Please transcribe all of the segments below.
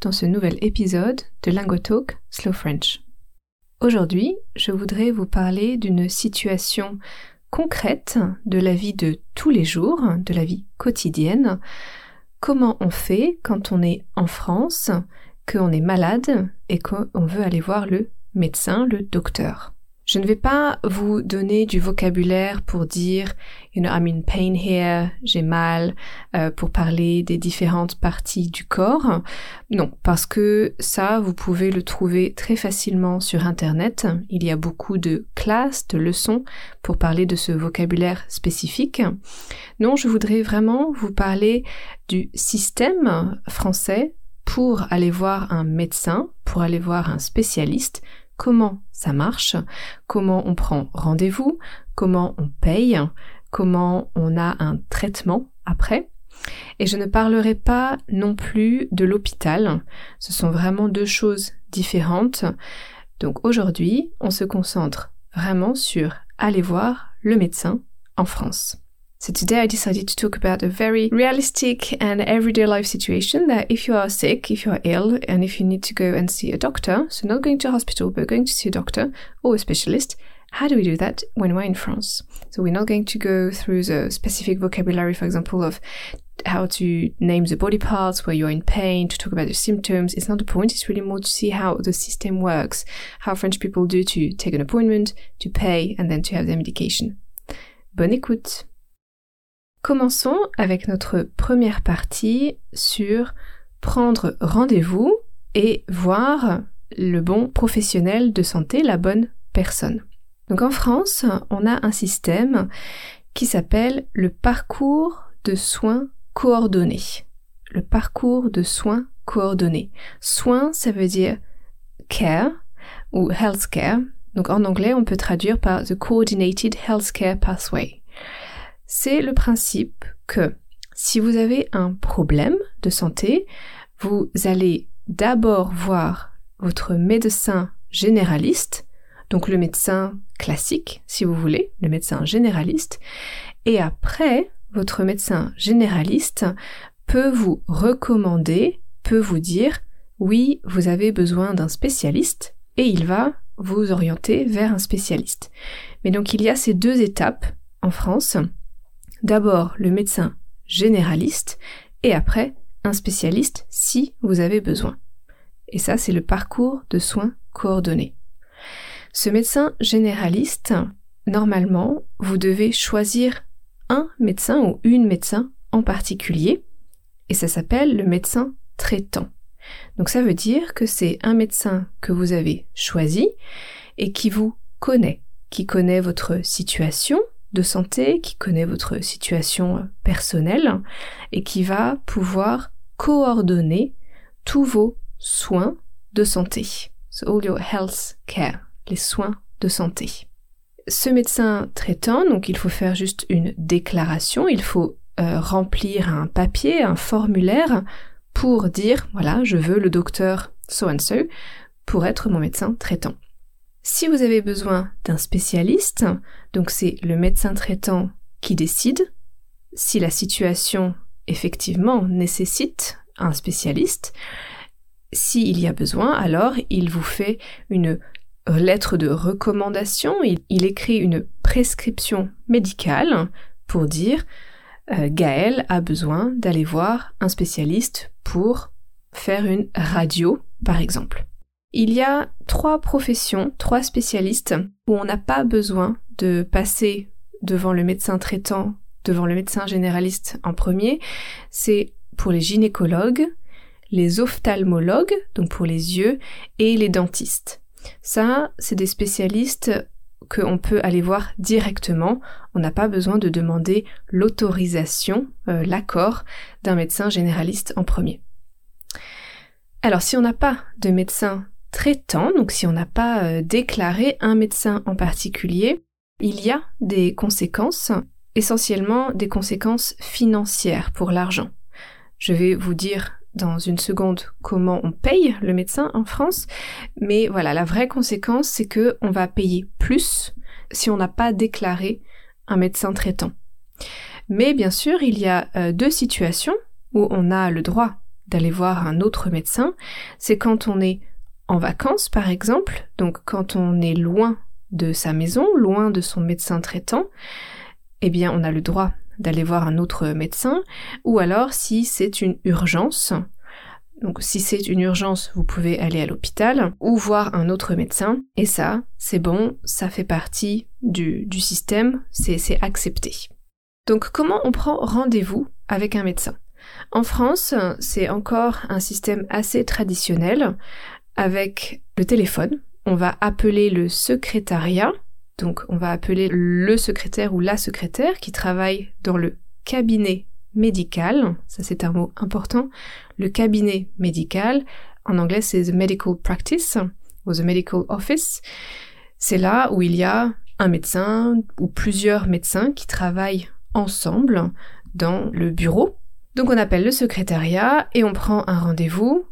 dans ce nouvel épisode de LinguaTalk Slow French. Aujourd'hui, je voudrais vous parler d'une situation concrète de la vie de tous les jours, de la vie quotidienne. Comment on fait quand on est en France, qu'on est malade et qu'on veut aller voir le médecin, le docteur? Je ne vais pas vous donner du vocabulaire pour dire, you know, I'm in pain here, j'ai mal, euh, pour parler des différentes parties du corps. Non, parce que ça, vous pouvez le trouver très facilement sur Internet. Il y a beaucoup de classes, de leçons pour parler de ce vocabulaire spécifique. Non, je voudrais vraiment vous parler du système français pour aller voir un médecin, pour aller voir un spécialiste, comment ça marche, comment on prend rendez-vous, comment on paye, comment on a un traitement après. Et je ne parlerai pas non plus de l'hôpital. Ce sont vraiment deux choses différentes. Donc aujourd'hui, on se concentre vraiment sur aller voir le médecin en France. So today I decided to talk about a very realistic and everyday life situation that if you are sick, if you are ill, and if you need to go and see a doctor, so not going to a hospital, but going to see a doctor or a specialist, how do we do that when we're in France? So we're not going to go through the specific vocabulary, for example, of how to name the body parts where you're in pain, to talk about the symptoms. It's not the point. It's really more to see how the system works, how French people do to take an appointment, to pay, and then to have their medication. Bonne écoute! Commençons avec notre première partie sur prendre rendez-vous et voir le bon professionnel de santé, la bonne personne. Donc en France, on a un système qui s'appelle le parcours de soins coordonnés. Le parcours de soins coordonnés. Soins, ça veut dire care ou healthcare. Donc en anglais, on peut traduire par the coordinated healthcare pathway c'est le principe que si vous avez un problème de santé, vous allez d'abord voir votre médecin généraliste, donc le médecin classique, si vous voulez, le médecin généraliste, et après, votre médecin généraliste peut vous recommander, peut vous dire, oui, vous avez besoin d'un spécialiste, et il va vous orienter vers un spécialiste. Mais donc il y a ces deux étapes en France d'abord le médecin généraliste et après un spécialiste si vous avez besoin. Et ça, c'est le parcours de soins coordonnés. Ce médecin généraliste, normalement, vous devez choisir un médecin ou une médecin en particulier, et ça s'appelle le médecin traitant. Donc ça veut dire que c'est un médecin que vous avez choisi et qui vous connaît, qui connaît votre situation, de santé qui connaît votre situation personnelle et qui va pouvoir coordonner tous vos soins de santé. So all your health care, les soins de santé. Ce médecin traitant, donc il faut faire juste une déclaration, il faut euh, remplir un papier, un formulaire pour dire voilà, je veux le docteur so and so pour être mon médecin traitant. Si vous avez besoin d'un spécialiste, donc c'est le médecin traitant qui décide si la situation effectivement nécessite un spécialiste. S'il y a besoin, alors il vous fait une lettre de recommandation, il, écrit une prescription médicale pour dire euh, Gaël a besoin d'aller voir un spécialiste pour faire une radio, par exemple. Il y a trois professions, trois spécialistes où on n'a pas besoin de passer devant le médecin traitant, devant le médecin généraliste en premier. C'est pour les gynécologues, les ophtalmologues, donc pour les yeux, et les dentistes. Ça, c'est des spécialistes qu'on peut aller voir directement. On n'a pas besoin de demander l'autorisation, euh, l'accord d'un médecin généraliste en premier. Alors si on n'a pas de médecin traitant, donc si on n'a pas euh, déclaré un médecin en particulier, il y a des conséquences, essentiellement des conséquences financières pour l'argent. Je vais vous dire dans une seconde comment on paye le médecin en France, mais voilà, la vraie conséquence, c'est que on va payer plus si on n'a pas déclaré un médecin traitant. Mais bien sûr, il y a euh, deux situations où on a le droit d'aller voir un autre médecin. C'est quand on est en vacances, par exemple, donc quand on est loin de sa maison, loin de son médecin traitant, eh bien on a le droit d'aller voir un autre médecin, ou alors si c'est une urgence, donc si c'est une urgence, vous pouvez aller à l'hôpital ou voir un autre médecin, et ça, c'est bon, ça fait partie du, du système, c'est accepté. Donc comment on prend rendez-vous avec un médecin? En France, c'est encore un système assez traditionnel avec le téléphone. On va appeler le secrétariat donc on va appeler le secrétaire ou la secrétaire qui travaille dans le cabinet médical, ça c'est un mot important, le cabinet médical, en anglais c'est the medical practice ou the medical office, c'est là où il y a un médecin ou plusieurs médecins qui travaillent ensemble dans le bureau. Donc on appelle le secrétariat et on prend un rendez-vous.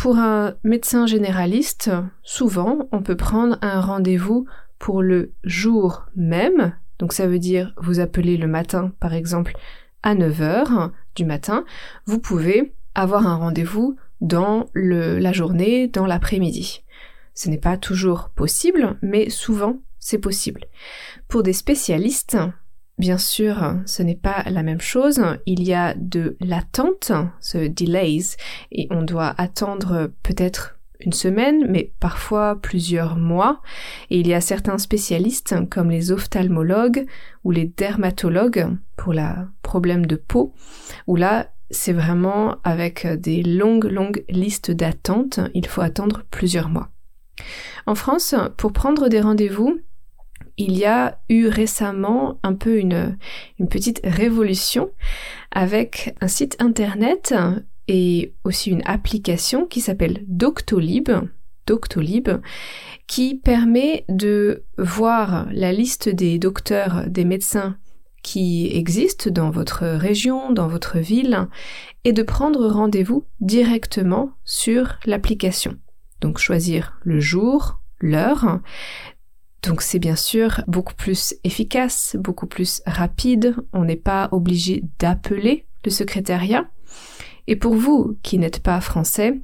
Pour un médecin généraliste, souvent on peut prendre un rendez-vous pour le jour même. Donc ça veut dire vous appelez le matin par exemple à 9h du matin, vous pouvez avoir un rendez-vous dans la journée, dans l'après-midi. Ce n'est pas toujours possible, mais souvent c'est possible. Pour des spécialistes, bien sûr, ce n'est pas la même chose. Il y a de l'attente, ce delays, et on doit attendre peut-être une semaine, mais parfois plusieurs mois. Et il y a certains spécialistes, comme les ophtalmologues ou les dermatologues, pour la problème de peau, où là, c'est vraiment avec des longues, longues listes d'attente. Il faut attendre plusieurs mois. En France, pour prendre des rendez-vous, il y a eu récemment un peu une, petite révolution avec un site internet et aussi une application qui s'appelle Doctolib, Doctolib, qui permet de voir la liste des docteurs, des médecins qui existent dans votre région, dans votre ville, et de prendre rendez-vous directement sur l'application. Donc choisir le jour, l'heure. Donc c'est bien sûr beaucoup plus efficace, beaucoup plus rapide. On n'est pas obligé d'appeler le secrétariat. Et pour vous qui n'êtes pas français,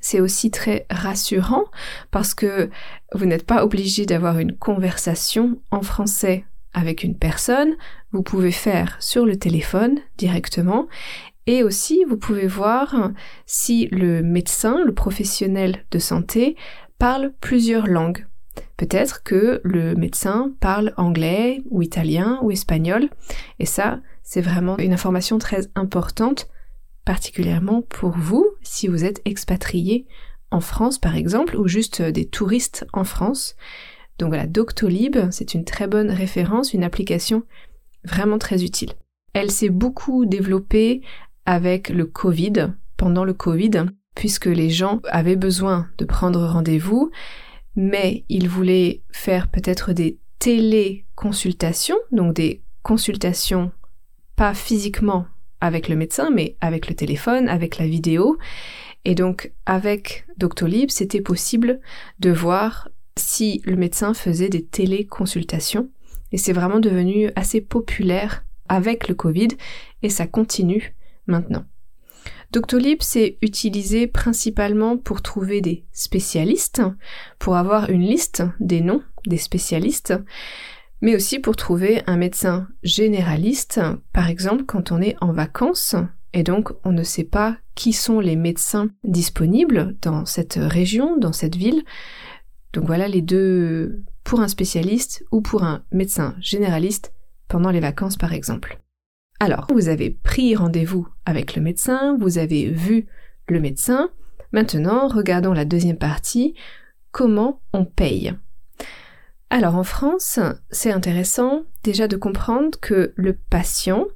c'est aussi très rassurant parce que vous n'êtes pas obligé d'avoir une conversation en français avec une personne, vous pouvez faire sur le téléphone directement et aussi vous pouvez voir si le médecin, le professionnel de santé parle plusieurs langues. Peut-être que le médecin parle anglais ou italien ou espagnol et ça c'est vraiment une information très importante particulièrement pour vous si vous êtes expatrié en France par exemple ou juste des touristes en France. Donc voilà, Doctolib, c'est une très bonne référence, une application vraiment très utile. Elle s'est beaucoup développée avec le Covid, pendant le Covid, puisque les gens avaient besoin de prendre rendez-vous, mais ils voulaient faire peut-être des téléconsultations, donc des consultations pas physiquement avec le médecin, mais avec le téléphone, avec la vidéo. Et donc, avec Doctolib, c'était possible de voir si le médecin faisait des téléconsultations. Et c'est vraiment devenu assez populaire avec le Covid et ça continue maintenant. Doctolib, c'est utilisé principalement pour trouver des spécialistes, pour avoir une liste des noms des spécialistes, mais aussi pour trouver un médecin généraliste, par exemple quand on est en vacances et donc on ne sait pas qui sont les médecins disponibles dans cette région, dans cette ville. Donc voilà les deux pour un spécialiste ou pour un médecin généraliste pendant les vacances par exemple. Alors, vous avez pris rendez-vous avec le médecin, vous avez vu le médecin. Maintenant, regardons la deuxième partie, comment on paye? Alors en France, c'est intéressant déjà de comprendre que le patient,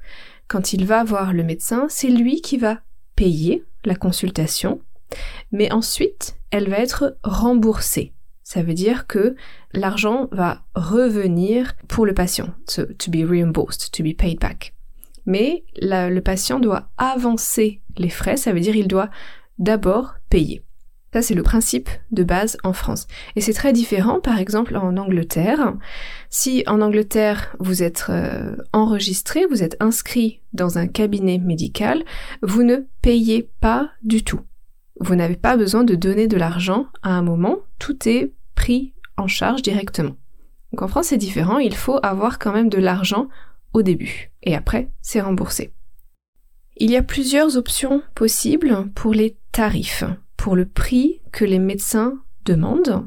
quand il va voir le médecin, c'est lui qui va payer la consultation. mais ensuite, elle va être remboursée. Ça veut dire que l'argent va revenir pour le patient, to, be reimbursed, to be paid back. Mais le patient doit avancer les frais, ça veut dire il doit d'abord payer. Ça, c'est le principe de base en France. Et c'est très différent, par exemple, en Angleterre. Si en Angleterre, vous êtes euh, enregistré, vous êtes inscrit dans un cabinet médical, vous ne payez pas du tout. Vous n'avez pas besoin de donner de l'argent à un moment, tout est pris en charge directement. Donc en France, c'est différent, il faut avoir quand même de l'argent au début, et après, c'est remboursé. Il y a plusieurs options possibles pour les tarifs pour le prix que les médecins demandent.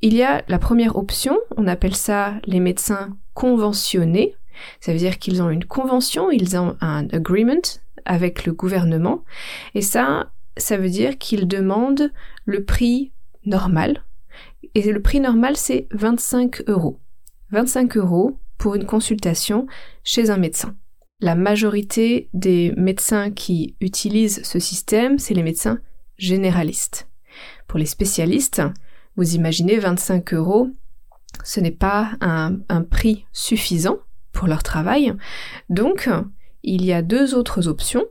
Il y a la première option, on appelle ça les médecins conventionnés. Ça veut dire qu'ils ont une convention, ils ont un agreement avec le gouvernement. Et ça, ça veut dire qu'ils demandent le prix normal. Et le prix normal, c'est 25 euros. 25 euros pour une consultation chez un médecin. La majorité des médecins qui utilisent ce système, c'est les médecins généraliste. Pour les spécialistes, vous imaginez 25 euros, ce n'est pas un, un prix suffisant pour leur travail. Donc, il y a deux autres options.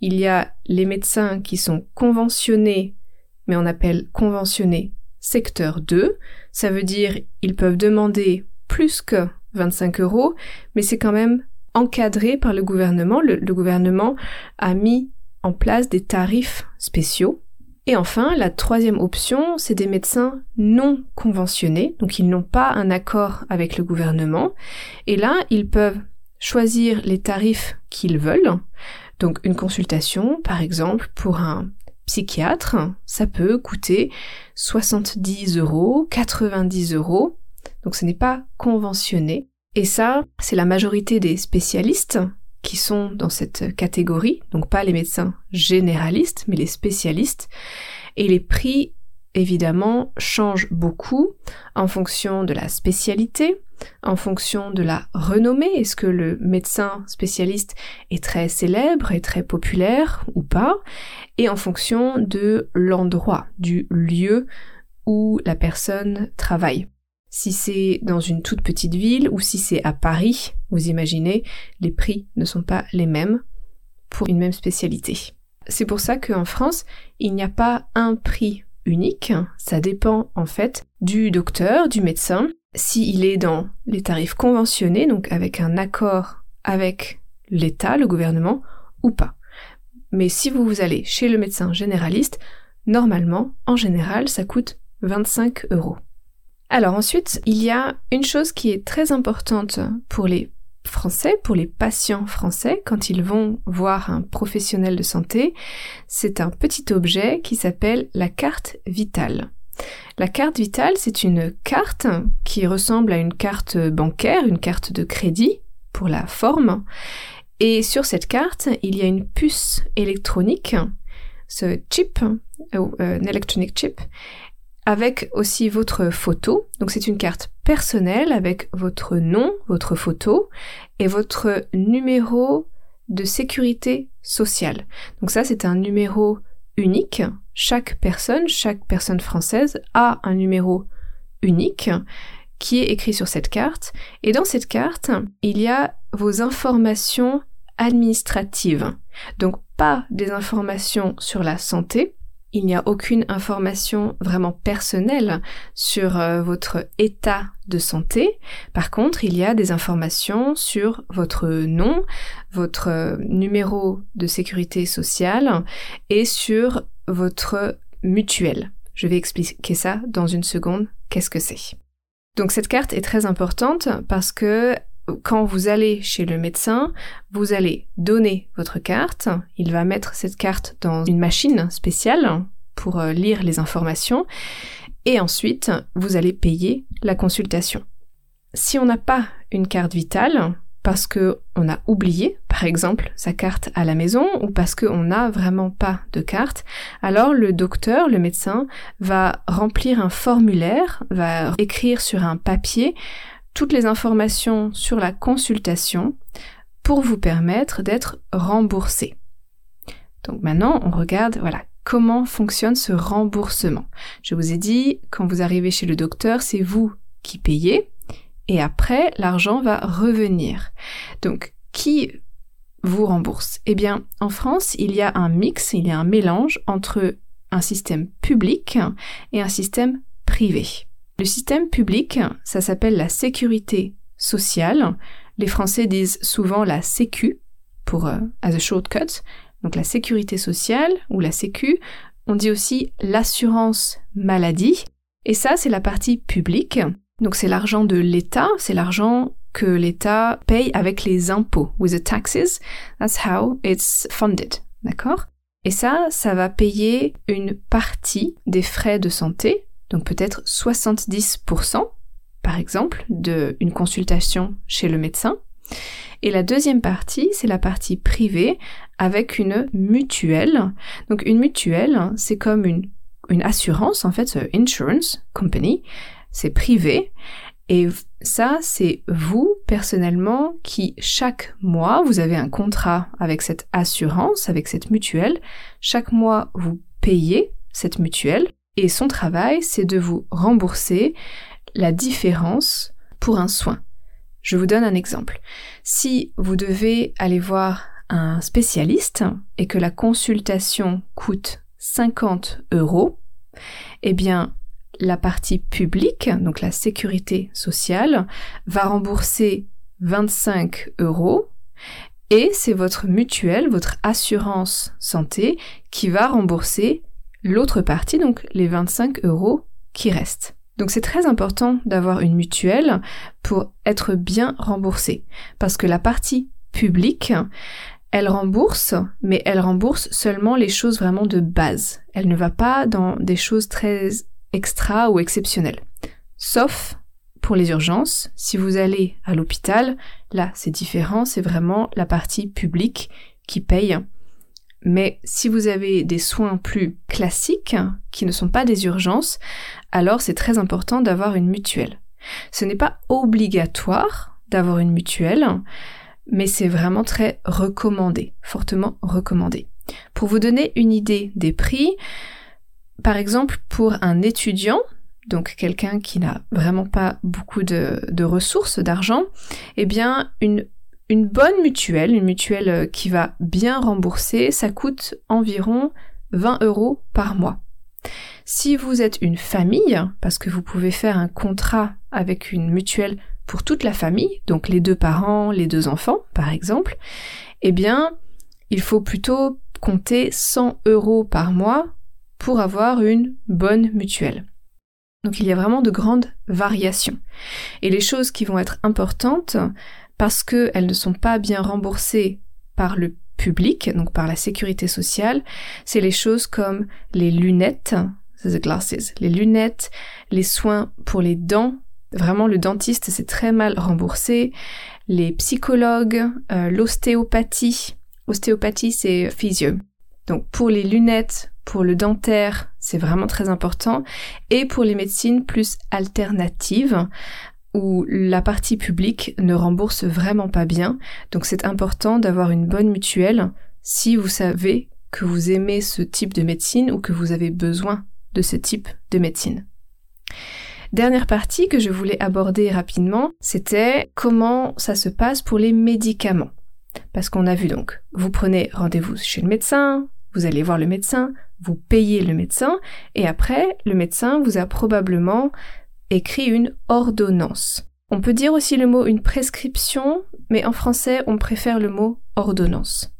Il y a les médecins qui sont conventionnés, mais on appelle conventionnés secteur 2. Ça veut dire ils peuvent demander plus que 25 euros, mais c'est quand même encadré par le gouvernement. le, gouvernement a mis en place des tarifs spéciaux et enfin, la troisième option, c'est des médecins non conventionnés, donc ils n'ont pas un accord avec le gouvernement, et là, ils peuvent choisir les tarifs qu'ils veulent. Donc une consultation, par exemple, pour un psychiatre, ça peut coûter 70 euros, 90 euros, donc ce n'est pas conventionné. Et ça, c'est la majorité des spécialistes qui sont dans cette catégorie, donc pas les médecins généralistes, mais les spécialistes. Et les prix, évidemment, changent beaucoup en fonction de la spécialité, en fonction de la renommée. Est-ce que le médecin spécialiste est très célèbre, et très populaire ou pas? Et en fonction de l'endroit, du lieu où la personne travaille si c'est dans une toute petite ville ou si c'est à Paris, vous imaginez, les prix ne sont pas les mêmes pour une même spécialité. C'est pour ça qu'en France, il n'y a pas un prix unique, ça dépend en fait du docteur, du médecin, s'il est dans les tarifs conventionnés, donc avec un accord avec l'État, le gouvernement, ou pas. Mais si vous allez chez le médecin généraliste, normalement, en général, ça coûte 25 euros. Alors ensuite, il y a une chose qui est très importante pour les Français, pour les patients français, quand ils vont voir un professionnel de santé, c'est un petit objet qui s'appelle la carte vitale. La carte vitale, c'est une carte qui ressemble à une carte bancaire, une carte de crédit pour la forme. Et sur cette carte, il y a une puce électronique, ce chip, euh, un electronic chip, avec aussi votre photo. Donc c'est une carte personnelle avec votre nom, votre photo et votre numéro de sécurité sociale. Donc ça c'est un numéro unique. Chaque personne, chaque personne française a un numéro unique qui est écrit sur cette carte. Et dans cette carte, il y a vos informations administratives. Donc pas des informations sur la santé, il n'y a aucune information vraiment personnelle sur euh, votre état de santé. Par contre, il y a des informations sur votre nom, votre euh, numéro de sécurité sociale et sur votre mutuelle. Je vais expliquer ça dans une seconde. Qu'est-ce que c'est? Donc cette carte est très importante parce que quand vous allez chez le médecin, vous allez donner votre carte, il va mettre cette carte dans une machine spéciale pour euh, lire les informations, et ensuite vous allez payer la consultation. Si on n'a pas une carte vitale, parce que on a oublié, par exemple, sa carte à la maison, ou parce qu'on n'a vraiment pas de carte, alors le docteur, le médecin, va remplir un formulaire, va écrire sur un papier toutes les informations sur la consultation pour vous permettre d'être remboursé. Donc maintenant, on regarde, voilà, comment fonctionne ce remboursement. Je vous ai dit, quand vous arrivez chez le docteur, c'est vous qui payez et après, l'argent va revenir. Donc, qui vous rembourse? Eh bien, en France, il y a un mix, il y a un mélange entre un système public et un système privé. Le système public, ça s'appelle la sécurité sociale. Les Français disent souvent la sécu pour euh, as a shortcut. Donc la sécurité sociale ou la sécu. On dit aussi l'assurance maladie. Et ça, c'est la partie publique. Donc c'est l'argent de l'État, c'est l'argent que l'État paye avec les impôts. With the taxes, that's how it's funded. D'accord? Et ça, ça va payer une partie des frais de santé, donc peut-être 70%, par exemple, d'une consultation chez le médecin. Et la deuxième partie, c'est la partie privée avec une mutuelle. Donc une mutuelle, c'est comme une, une assurance, en fait, insurance company, c'est privé. Et ça, c'est vous, personnellement, qui chaque mois, vous avez un contrat avec cette assurance, avec cette mutuelle. Chaque mois, vous payez cette mutuelle. Et son travail, c'est de vous rembourser la différence pour un soin. Je vous donne un exemple. Si vous devez aller voir un spécialiste et que la consultation coûte 50 euros, eh bien, la partie publique, donc la sécurité sociale, va rembourser 25 euros et c'est votre mutuelle, votre assurance santé qui va rembourser l'autre partie, donc les 25 euros qui restent. Donc c'est très important d'avoir une mutuelle pour être bien remboursé parce que la partie publique, elle rembourse, mais elle rembourse seulement les choses vraiment de base. Elle ne va pas dans des choses très extra ou exceptionnelles. Sauf pour les urgences, si vous allez à l'hôpital, là c'est différent, c'est vraiment la partie publique qui paye mais si vous avez des soins plus classiques, qui ne sont pas des urgences, alors c'est très important d'avoir une mutuelle. Ce n'est pas obligatoire d'avoir une mutuelle, mais c'est vraiment très recommandé, fortement recommandé. Pour vous donner une idée des prix, par exemple pour un étudiant, donc quelqu'un qui n'a vraiment pas beaucoup de, ressources, d'argent, eh bien une une bonne mutuelle, une mutuelle euh, qui va bien rembourser, ça coûte environ 20 euros par mois. Si vous êtes une famille, parce que vous pouvez faire un contrat avec une mutuelle pour toute la famille, donc les deux parents, les deux enfants, par exemple, eh bien, il faut plutôt compter 100 euros par mois pour avoir une bonne mutuelle. Donc il y a vraiment de grandes variations. Et les choses qui vont être importantes, parce qu'elles ne sont pas bien remboursées par le public, donc par la sécurité sociale, c'est les choses comme les lunettes, the glasses, les lunettes, les soins pour les dents, vraiment le dentiste c'est très mal remboursé, les psychologues, euh, l'ostéopathie, ostéopathie c'est physio. Donc pour les lunettes, pour le dentaire, c'est vraiment très important, et pour les médecines plus alternatives, où la partie publique ne rembourse vraiment pas bien. Donc c'est important d'avoir une bonne mutuelle si vous savez que vous aimez ce type de médecine ou que vous avez besoin de ce type de médecine. Dernière partie que je voulais aborder rapidement, c'était comment ça se passe pour les médicaments. Parce qu'on a vu donc, vous prenez rendez-vous chez le médecin, vous allez voir le médecin, vous payez le médecin, et après, le médecin vous a probablement écrit une ordonnance. On peut dire aussi le mot une prescription, mais en français on préfère le mot ordonnance.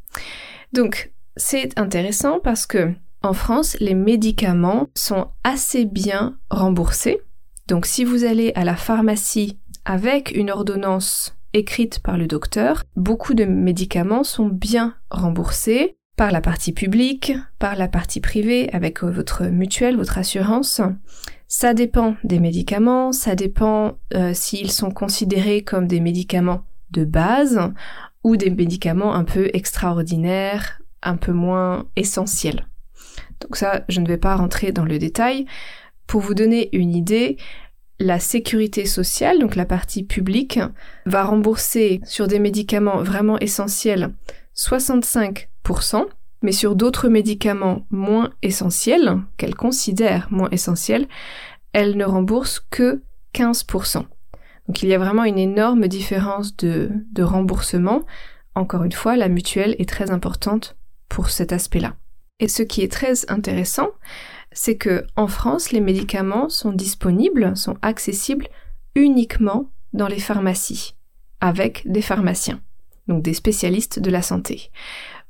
Donc c'est intéressant parce que en France, les médicaments sont assez bien remboursés. Donc si vous allez à la pharmacie avec une ordonnance écrite par le docteur, beaucoup de médicaments sont bien remboursés par la partie publique, par la partie privée avec votre mutuelle, votre assurance. Ça dépend des médicaments, ça dépend euh, s'ils sont considérés comme des médicaments de base ou des médicaments un peu extraordinaires, un peu moins essentiels. Donc ça, je ne vais pas rentrer dans le détail. Pour vous donner une idée, la sécurité sociale, donc la partie publique, va rembourser sur des médicaments vraiment essentiels 65%, mais sur d'autres médicaments moins essentiels, qu'elle considère moins essentiels, elle ne rembourse que 15%. Donc il y a vraiment une énorme différence de, remboursement. Encore une fois, la mutuelle est très importante pour cet aspect-là. Et ce qui est très intéressant, c'est que en France, les médicaments sont disponibles, sont accessibles uniquement dans les pharmacies, avec des pharmaciens, donc des spécialistes de la santé.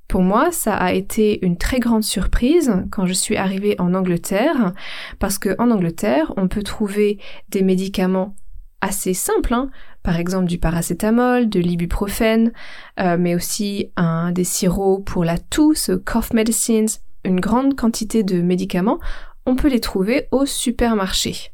Pour moi, ça a été une très grande surprise quand je suis arrivée en Angleterre, parce qu'en Angleterre, on peut trouver des médicaments assez simples, hein. par exemple du paracétamol, de l'ibuprofène, euh, mais aussi des sirops pour la toux, cough medicines, une grande quantité de médicaments, on peut les trouver au supermarché.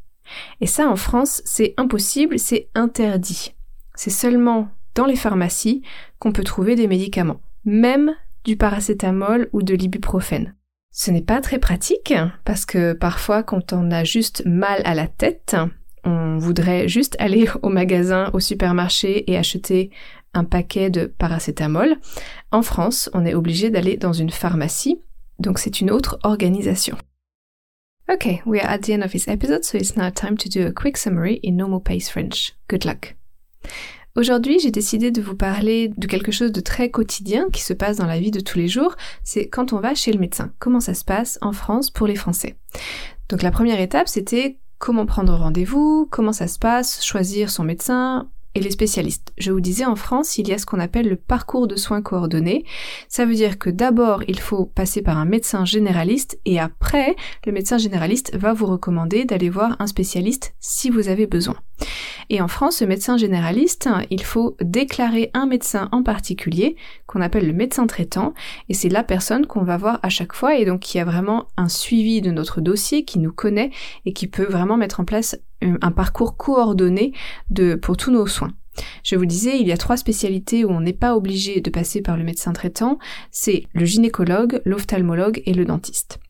Et ça, en France, c'est impossible, c'est interdit. C'est seulement dans les pharmacies qu'on peut trouver des médicaments, même du paracétamol ou de l'ibuprofène. Ce n'est pas très pratique parce que parfois quand on a juste mal à la tête, on voudrait juste aller au magasin, au supermarché et acheter un paquet de paracétamol. En France, on est obligé d'aller dans une pharmacie, donc c'est une autre organisation. Okay, we are at the end of this episode, so it's now time to do a quick summary in normal pace French. Good luck. Aujourd'hui, j'ai décidé de vous parler de quelque chose de très quotidien qui se passe dans la vie de tous les jours, c'est quand on va chez le médecin. Comment ça se passe en France pour les Français? Donc la première étape, c'était comment prendre rendez-vous, comment ça se passe, choisir son médecin, et les spécialistes. Je vous disais, en France, il y a ce qu'on appelle le parcours de soins coordonnés. Ça veut dire que d'abord, il faut passer par un médecin généraliste et après, le médecin généraliste va vous recommander d'aller voir un spécialiste si vous avez besoin. Et en France, ce médecin généraliste, il faut déclarer un médecin en particulier qu'on appelle le médecin traitant et c'est la personne qu'on va voir à chaque fois et donc qui a vraiment un suivi de notre dossier, qui nous connaît et qui peut vraiment mettre en place un parcours coordonné pour tous nos soins. Je vous disais, il y a trois spécialités où on n'est pas obligé de passer par le médecin traitant, c'est le gynécologue, l'ophtalmologue et le dentiste.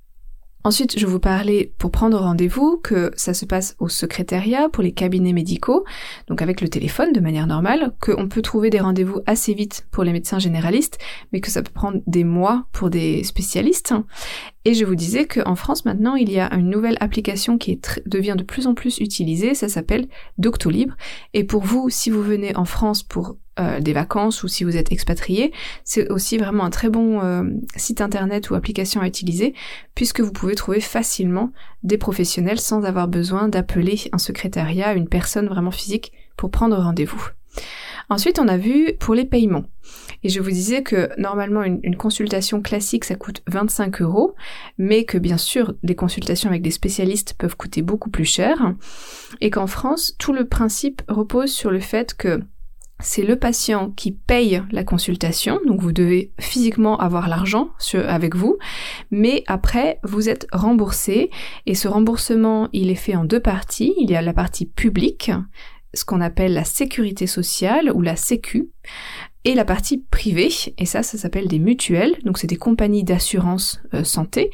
Ensuite, je vous parlais pour prendre rendez-vous que ça se passe au secrétariat pour les cabinets médicaux, donc avec le téléphone de manière normale, qu'on peut trouver des rendez-vous assez vite pour les médecins généralistes, mais que ça peut prendre des mois pour des spécialistes. Et je vous disais qu'en France maintenant, il y a une nouvelle application qui devient de plus en plus utilisée, ça s'appelle Doctolib. Et pour vous, si vous venez en France pour euh, des vacances ou si vous êtes expatrié, c'est aussi vraiment un très bon euh, site internet ou application à utiliser puisque vous pouvez trouver facilement des professionnels sans avoir besoin d'appeler un secrétariat, une personne vraiment physique pour prendre rendez-vous. Ensuite, on a vu pour les paiements. Et je vous disais que normalement une, consultation classique ça coûte 25 euros, mais que bien sûr les consultations avec des spécialistes peuvent coûter beaucoup plus cher, et qu'en France tout le principe repose sur le fait que c'est le patient qui paye la consultation, donc vous devez physiquement avoir l'argent avec vous, mais après vous êtes remboursé. Et ce remboursement il est fait en deux parties. Il y a la partie publique, ce qu'on appelle la sécurité sociale ou la sécu, et la partie privée, et ça, ça s'appelle des mutuelles, donc c'est des compagnies d'assurance euh, santé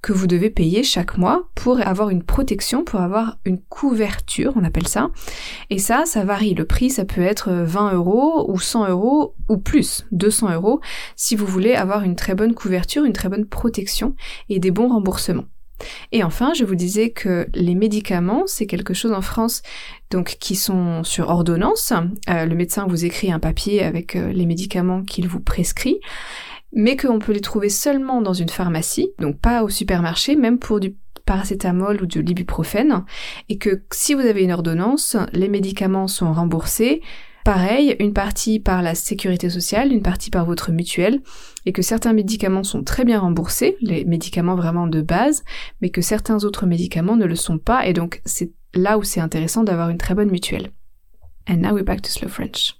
que vous devez payer chaque mois pour avoir une protection, pour avoir une couverture, on appelle ça. Et ça, ça varie. Le prix, ça peut être 20 euros ou 100 euros ou plus, 200 euros, si vous voulez avoir une très bonne couverture, une très bonne protection et des bons remboursements. Et enfin, je vous disais que les médicaments, c'est quelque chose en France donc qui sont sur ordonnance. Euh, le médecin vous écrit un papier avec euh, les médicaments qu'il vous prescrit, mais qu'on peut les trouver seulement dans une pharmacie, donc pas au supermarché, même pour du paracétamol ou de l'ibuprofène, et que si vous avez une ordonnance, les médicaments sont remboursés, Pareil, une partie par la sécurité sociale, une partie par votre mutuelle, et que certains médicaments sont très bien remboursés, les médicaments vraiment de base, mais que certains autres médicaments ne le sont pas, et donc c'est là où c'est intéressant d'avoir une très bonne mutuelle. And now we're back to Slow French.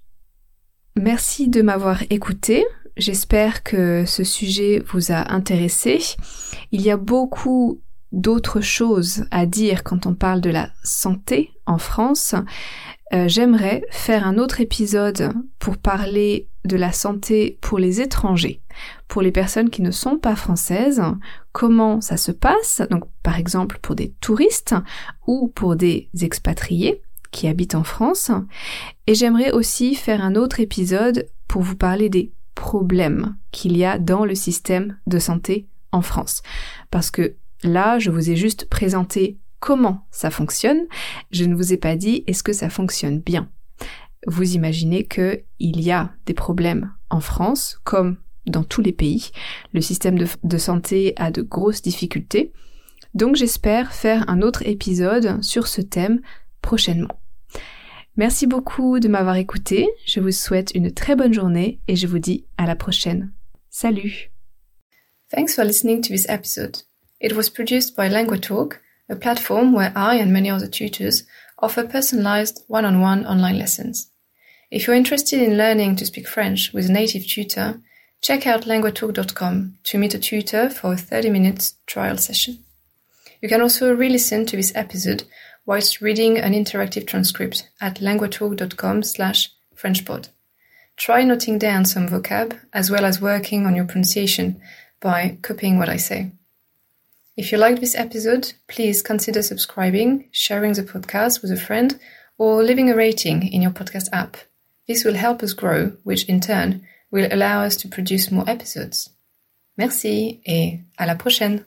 Merci de m'avoir écouté. J'espère que ce sujet vous a intéressé. Il y a beaucoup d'autres choses à dire quand on parle de la santé en France. Euh, j'aimerais faire un autre épisode pour parler de la santé pour les étrangers, pour les personnes qui ne sont pas françaises, comment ça se passe, donc par exemple pour des touristes ou pour des expatriés qui habitent en France. Et j'aimerais aussi faire un autre épisode pour vous parler des problèmes qu'il y a dans le système de santé en France. Parce que là, je vous ai juste présenté comment ça fonctionne. Je ne vous ai pas dit est-ce que ça fonctionne bien? Vous imaginez qu'il y a des problèmes en France, comme dans tous les pays. Le système de, santé a de grosses difficultés. Donc j'espère faire un autre épisode sur ce thème prochainement. Merci beaucoup de m'avoir écouté, je vous souhaite une très bonne journée et je vous dis à la prochaine. Salut Thanks for listening to this episode. It was produced by a platform where I and many other tutors offer personalized one-on-one online lessons. If you're interested in learning to speak French with a native tutor, check out languatalk.com to meet a tutor for a 30 minutes trial session. You can also re-listen to this episode whilst reading an interactive transcript at languatalk.com slash frenchpod. Try noting down some vocab as well as working on your pronunciation by copying what I say. If you liked this episode, please consider subscribing, sharing the podcast with a friend, or leaving a rating in your podcast app. This will help us grow, which in turn will allow us to produce more episodes. Merci et à la prochaine!